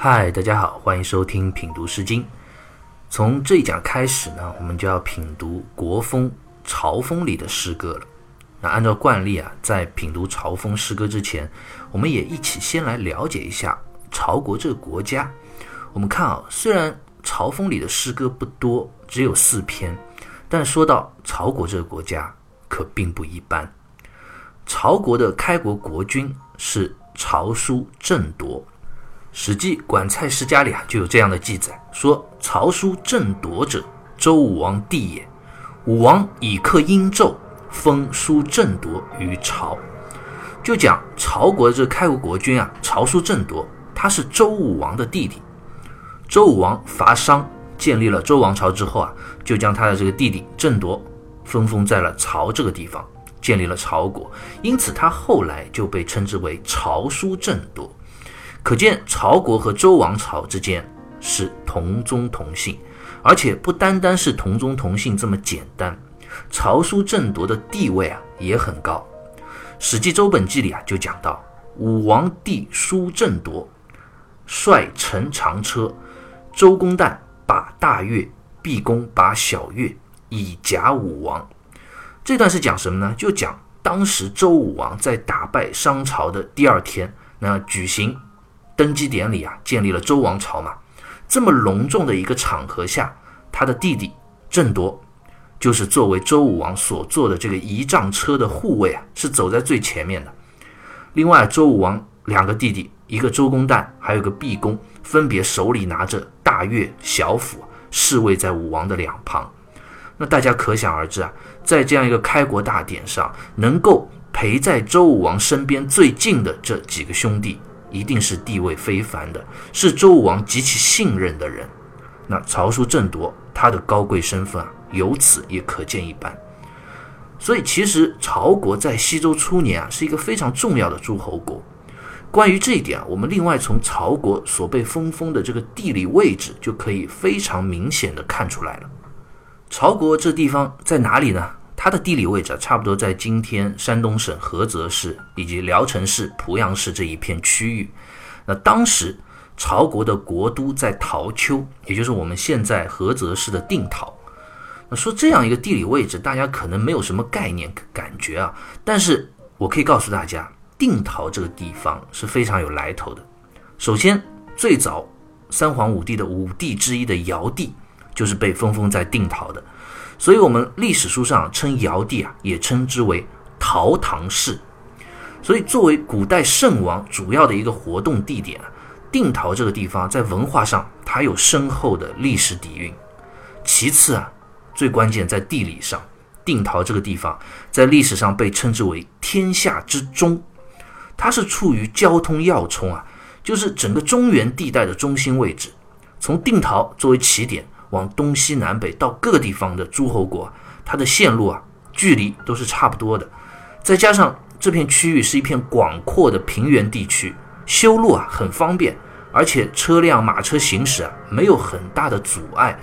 嗨，大家好，欢迎收听品读诗经。从这一讲开始呢，我们就要品读国风《朝风》里的诗歌了。那按照惯例啊，在品读《朝风》诗歌之前，我们也一起先来了解一下朝国这个国家。我们看啊，虽然《朝风》里的诗歌不多，只有四篇，但说到朝国这个国家，可并不一般。朝国的开国国君是朝叔郑铎。《史记·管蔡世家》里啊就有这样的记载，说曹叔郑铎者，周武王弟也。武王以克殷纣，封叔郑铎于曹。就讲曹国的这个开国国君啊，曹叔郑铎，他是周武王的弟弟。周武王伐商，建立了周王朝之后啊，就将他的这个弟弟郑铎分封在了曹这个地方，建立了曹国。因此，他后来就被称之为曹叔郑铎。可见曹国和周王朝之间是同宗同姓，而且不单单是同宗同姓这么简单。曹叔郑铎的地位啊也很高，《史记·周本纪》里啊就讲到，武王弟叔郑铎率乘长车，周公旦把大月，毕公把小月，以甲武王。这段是讲什么呢？就讲当时周武王在打败商朝的第二天，那举行。登基典礼啊，建立了周王朝嘛。这么隆重的一个场合下，他的弟弟郑铎，就是作为周武王所坐的这个仪仗车的护卫啊，是走在最前面的。另外，周武王两个弟弟，一个周公旦，还有个毕公，分别手里拿着大钺、小斧，侍卫在武王的两旁。那大家可想而知啊，在这样一个开国大典上，能够陪在周武王身边最近的这几个兄弟。一定是地位非凡的，是周武王极其信任的人。那曹叔郑铎他的高贵身份啊，由此也可见一斑。所以，其实曹国在西周初年啊，是一个非常重要的诸侯国。关于这一点啊，我们另外从曹国所被分封的这个地理位置，就可以非常明显的看出来了。曹国这地方在哪里呢？它的地理位置差不多在今天山东省菏泽市以及聊城市、濮阳市这一片区域。那当时曹国的国都在陶丘，也就是我们现在菏泽市的定陶。那说这样一个地理位置，大家可能没有什么概念感觉啊。但是我可以告诉大家，定陶这个地方是非常有来头的。首先，最早三皇五帝的五帝之一的尧帝，就是被封封在定陶的。所以，我们历史书上称尧帝啊，也称之为陶唐氏。所以，作为古代圣王主要的一个活动地点，定陶这个地方在文化上它有深厚的历史底蕴。其次啊，最关键在地理上，定陶这个地方在历史上被称之为天下之中，它是处于交通要冲啊，就是整个中原地带的中心位置。从定陶作为起点。往东西南北到各地方的诸侯国，它的线路啊，距离都是差不多的。再加上这片区域是一片广阔的平原地区，修路啊很方便，而且车辆马车行驶啊没有很大的阻碍。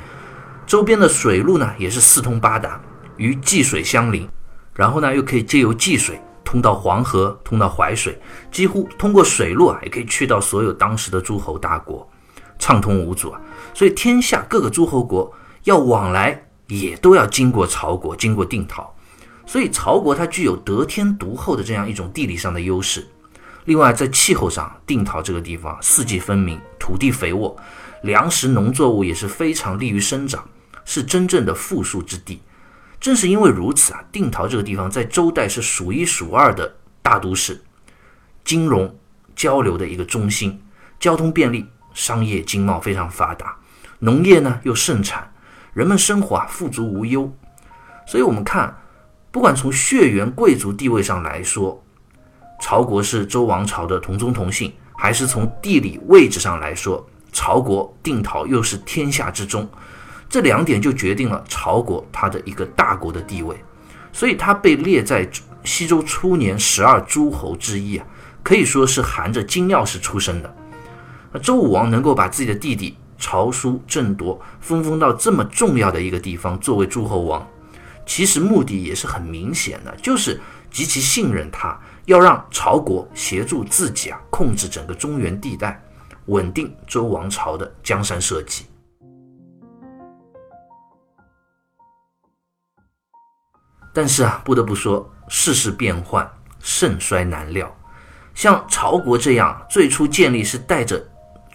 周边的水路呢也是四通八达，与济水相邻，然后呢又可以借由济水通到黄河，通到淮水，几乎通过水路啊也可以去到所有当时的诸侯大国。畅通无阻啊，所以天下各个诸侯国要往来，也都要经过曹国，经过定陶。所以曹国它具有得天独厚的这样一种地理上的优势。另外，在气候上，定陶这个地方四季分明，土地肥沃，粮食农作物也是非常利于生长，是真正的富庶之地。正是因为如此啊，定陶这个地方在周代是数一数二的大都市，金融交流的一个中心，交通便利。商业经贸非常发达，农业呢又盛产，人们生活啊富足无忧。所以，我们看，不管从血缘贵族地位上来说，曹国是周王朝的同宗同姓，还是从地理位置上来说，曹国定陶又是天下之中，这两点就决定了曹国它的一个大国的地位。所以，它被列在西周初年十二诸侯之一啊，可以说是含着金钥匙出生的。周武王能够把自己的弟弟曹叔郑铎分封到这么重要的一个地方作为诸侯王，其实目的也是很明显的，就是极其信任他，要让曹国协助自己啊控制整个中原地带，稳定周王朝的江山社稷。但是啊，不得不说，世事变幻，盛衰难料。像曹国这样最初建立是带着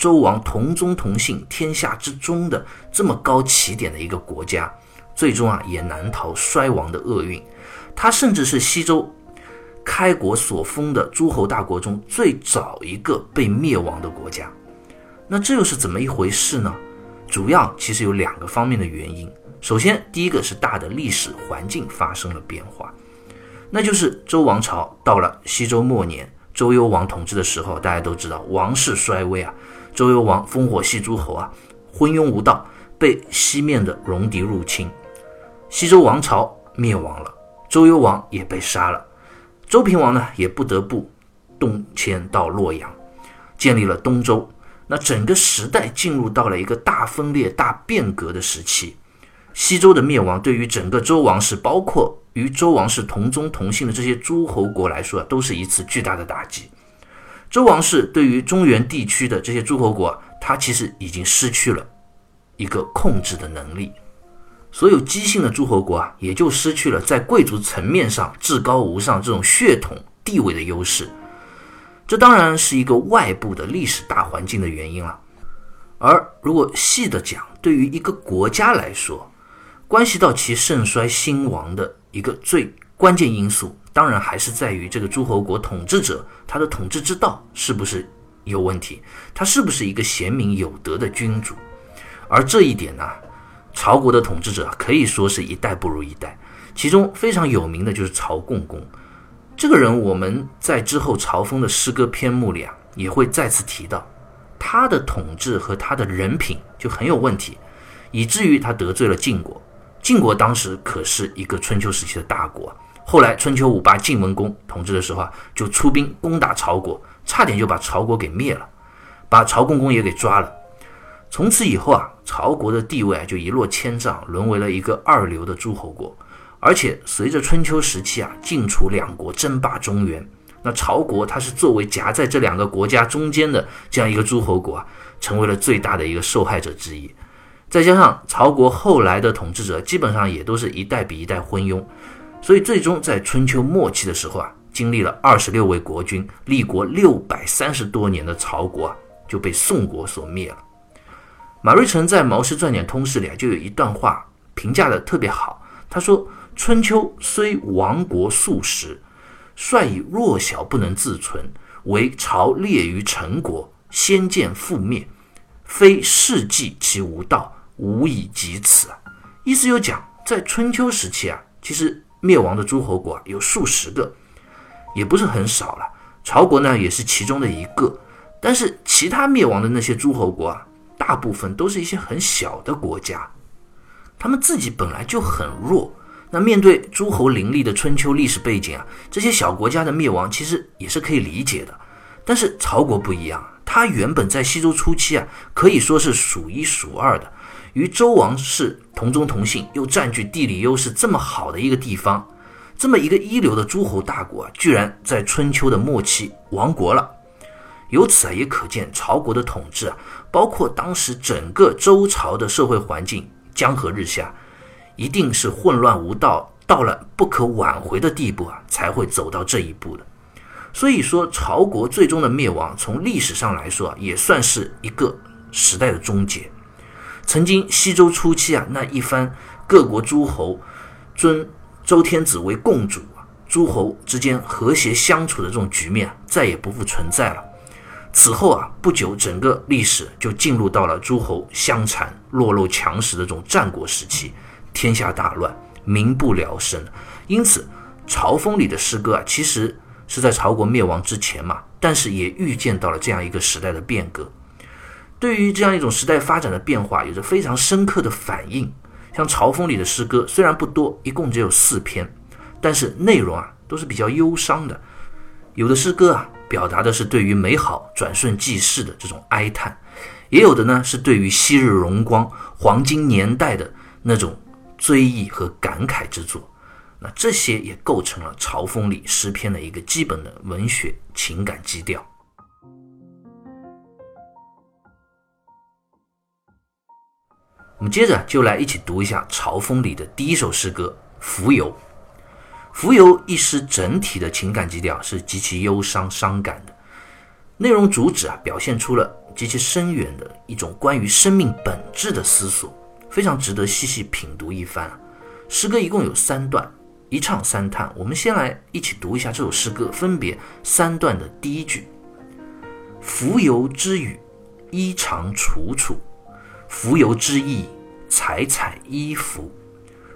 周王同宗同姓、天下之中的这么高起点的一个国家，最终啊也难逃衰亡的厄运。它甚至是西周开国所封的诸侯大国中最早一个被灭亡的国家。那这又是怎么一回事呢？主要其实有两个方面的原因。首先，第一个是大的历史环境发生了变化，那就是周王朝到了西周末年，周幽王统治的时候，大家都知道王室衰微啊，周幽王烽火戏诸侯啊，昏庸无道，被西面的戎狄入侵，西周王朝灭亡了，周幽王也被杀了，周平王呢也不得不东迁到洛阳，建立了东周，那整个时代进入到了一个大分裂、大变革的时期。西周的灭亡对于整个周王室，包括与周王室同宗同姓的这些诸侯国来说，都是一次巨大的打击。周王室对于中原地区的这些诸侯国，他其实已经失去了一个控制的能力。所有姬姓的诸侯国啊，也就失去了在贵族层面上至高无上这种血统地位的优势。这当然是一个外部的历史大环境的原因了。而如果细的讲，对于一个国家来说，关系到其盛衰兴亡的一个最关键因素，当然还是在于这个诸侯国统治者他的统治之道是不是有问题，他是不是一个贤明有德的君主。而这一点呢，曹国的统治者可以说是一代不如一代。其中非常有名的就是曹共公，这个人我们在之后曹风的诗歌篇目里啊也会再次提到，他的统治和他的人品就很有问题，以至于他得罪了晋国。晋国当时可是一个春秋时期的大国，后来春秋五霸晋文公统治的时候啊，就出兵攻打曹国，差点就把曹国给灭了，把曹公公也给抓了。从此以后啊，曹国的地位啊就一落千丈，沦为了一个二流的诸侯国。而且随着春秋时期啊，晋楚两国争霸中原，那曹国它是作为夹在这两个国家中间的这样一个诸侯国啊，成为了最大的一个受害者之一。再加上曹国后来的统治者基本上也都是一代比一代昏庸，所以最终在春秋末期的时候啊，经历了二十六位国君，立国六百三十多年的曹国啊就被宋国所灭了。马瑞辰在《毛氏传典通释》里啊就有一段话评价的特别好，他说：“春秋虽亡国数十，率以弱小不能自存，为朝列于陈国，先见覆灭，非世纪其无道。”无以及此！意思就讲，在春秋时期啊，其实灭亡的诸侯国有数十个，也不是很少了。曹国呢也是其中的一个，但是其他灭亡的那些诸侯国啊，大部分都是一些很小的国家，他们自己本来就很弱。那面对诸侯林立的春秋历史背景啊，这些小国家的灭亡其实也是可以理解的。但是曹国不一样，他原本在西周初期啊，可以说是数一数二的。与周王室同宗同姓，又占据地理优势这么好的一个地方，这么一个一流的诸侯大国啊，居然在春秋的末期亡国了。由此啊，也可见曹国的统治啊，包括当时整个周朝的社会环境江河日下，一定是混乱无道，到了不可挽回的地步啊，才会走到这一步的。所以说，曹国最终的灭亡，从历史上来说啊，也算是一个时代的终结。曾经西周初期啊，那一番各国诸侯尊周天子为共主啊，诸侯之间和谐相处的这种局面再也不复存在了。此后啊，不久整个历史就进入到了诸侯相残、弱肉强食的这种战国时期，天下大乱，民不聊生。因此，《朝风》里的诗歌啊，其实是在曹国灭亡之前嘛，但是也预见到了这样一个时代的变革。对于这样一种时代发展的变化，有着非常深刻的反应。像《朝风》里的诗歌，虽然不多，一共只有四篇，但是内容啊都是比较忧伤的。有的诗歌啊，表达的是对于美好转瞬即逝的这种哀叹；也有的呢，是对于昔日荣光、黄金年代的那种追忆和感慨之作。那这些也构成了《朝风》里诗篇的一个基本的文学情感基调。我们接着就来一起读一下《朝风》里的第一首诗歌《浮游》。《浮游》一诗整体的情感基调是极其忧伤、伤感的，内容主旨啊表现出了极其深远的一种关于生命本质的思索，非常值得细细品读一番。诗歌一共有三段，一唱三叹。我们先来一起读一下这首诗歌，分别三段的第一句：“浮游之语，衣裳楚楚。”浮游之意，采采衣服；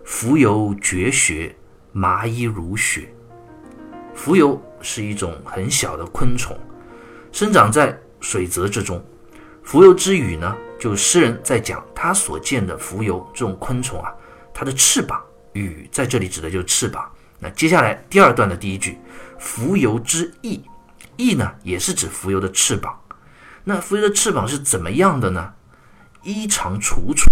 浮游绝学，麻衣如雪。浮游是一种很小的昆虫，生长在水泽之中。浮游之语呢，就诗人在讲他所见的浮游这种昆虫啊，它的翅膀，羽在这里指的就是翅膀。那接下来第二段的第一句，浮游之翼，翼呢也是指浮游的翅膀。那浮游的翅膀是怎么样的呢？衣裳楚楚，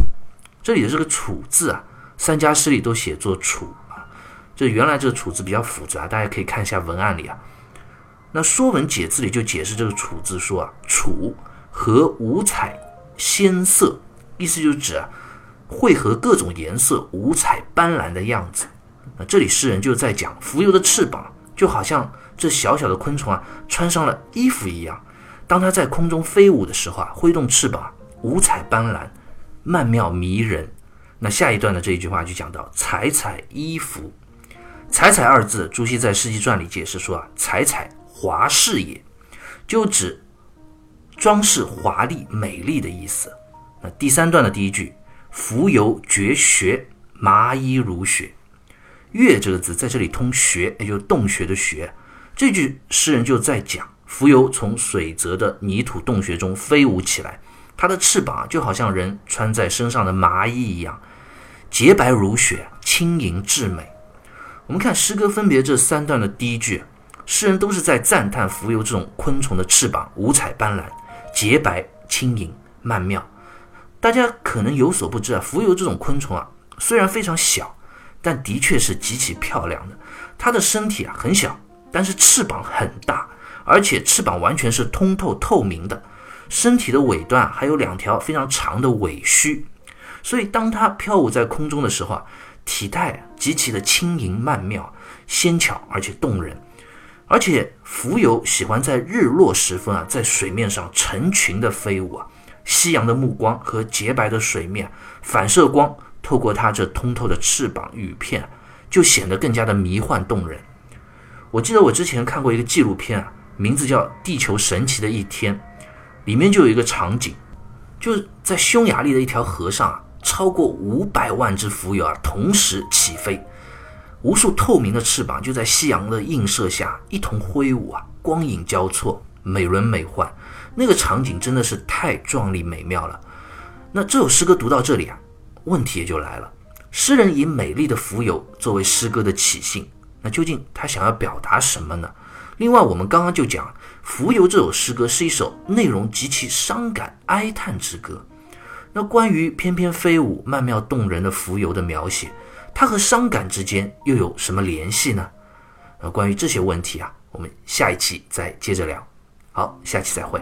这里的这个“楚”字啊，三家诗里都写作“楚”啊。这原来这个“楚”字比较复杂，大家可以看一下文案里啊。那《说文解字》里就解释这个“楚”字说啊，“楚和五彩鲜色”，意思就是指啊，汇合各种颜色、五彩斑斓的样子。那这里诗人就在讲浮游的翅膀，就好像这小小的昆虫啊，穿上了衣服一样。当它在空中飞舞的时候啊，挥动翅膀。五彩斑斓，曼妙迷人。那下一段的这一句话就讲到“彩彩衣服”，“彩彩”二字，朱熹在《世纪传》里解释说啊，“彩彩华饰也”，就指装饰华丽、美丽的意思。那第三段的第一句“浮游绝学，麻衣如雪”，“月”这个字在这里通“穴”，也就是洞穴的“穴”。这句诗人就在讲浮游从水泽的泥土洞穴中飞舞起来。它的翅膀就好像人穿在身上的麻衣一样，洁白如雪，轻盈至美。我们看诗歌分别这三段的第一句，诗人都是在赞叹浮游这种昆虫的翅膀五彩斑斓、洁白轻盈、曼妙。大家可能有所不知啊，浮游这种昆虫啊，虽然非常小，但的确是极其漂亮的。它的身体啊很小，但是翅膀很大，而且翅膀完全是通透透明的。身体的尾端还有两条非常长的尾须，所以当它飘舞在空中的时候啊，体态极其的轻盈曼妙、纤巧而且动人。而且浮游喜欢在日落时分啊，在水面上成群的飞舞啊，夕阳的目光和洁白的水面反射光，透过它这通透的翅膀羽片，就显得更加的迷幻动人。我记得我之前看过一个纪录片啊，名字叫《地球神奇的一天》。里面就有一个场景，就是在匈牙利的一条河上啊，超过五百万只浮游啊同时起飞，无数透明的翅膀就在夕阳的映射下一同挥舞啊，光影交错，美轮美奂。那个场景真的是太壮丽美妙了。那这首诗歌读到这里啊，问题也就来了：诗人以美丽的浮游作为诗歌的起兴，那究竟他想要表达什么呢？另外，我们刚刚就讲《蜉蝣》这首诗歌是一首内容极其伤感哀叹之歌。那关于翩翩飞舞、曼妙动人的蜉蝣的描写，它和伤感之间又有什么联系呢？那关于这些问题啊，我们下一期再接着聊。好，下期再会。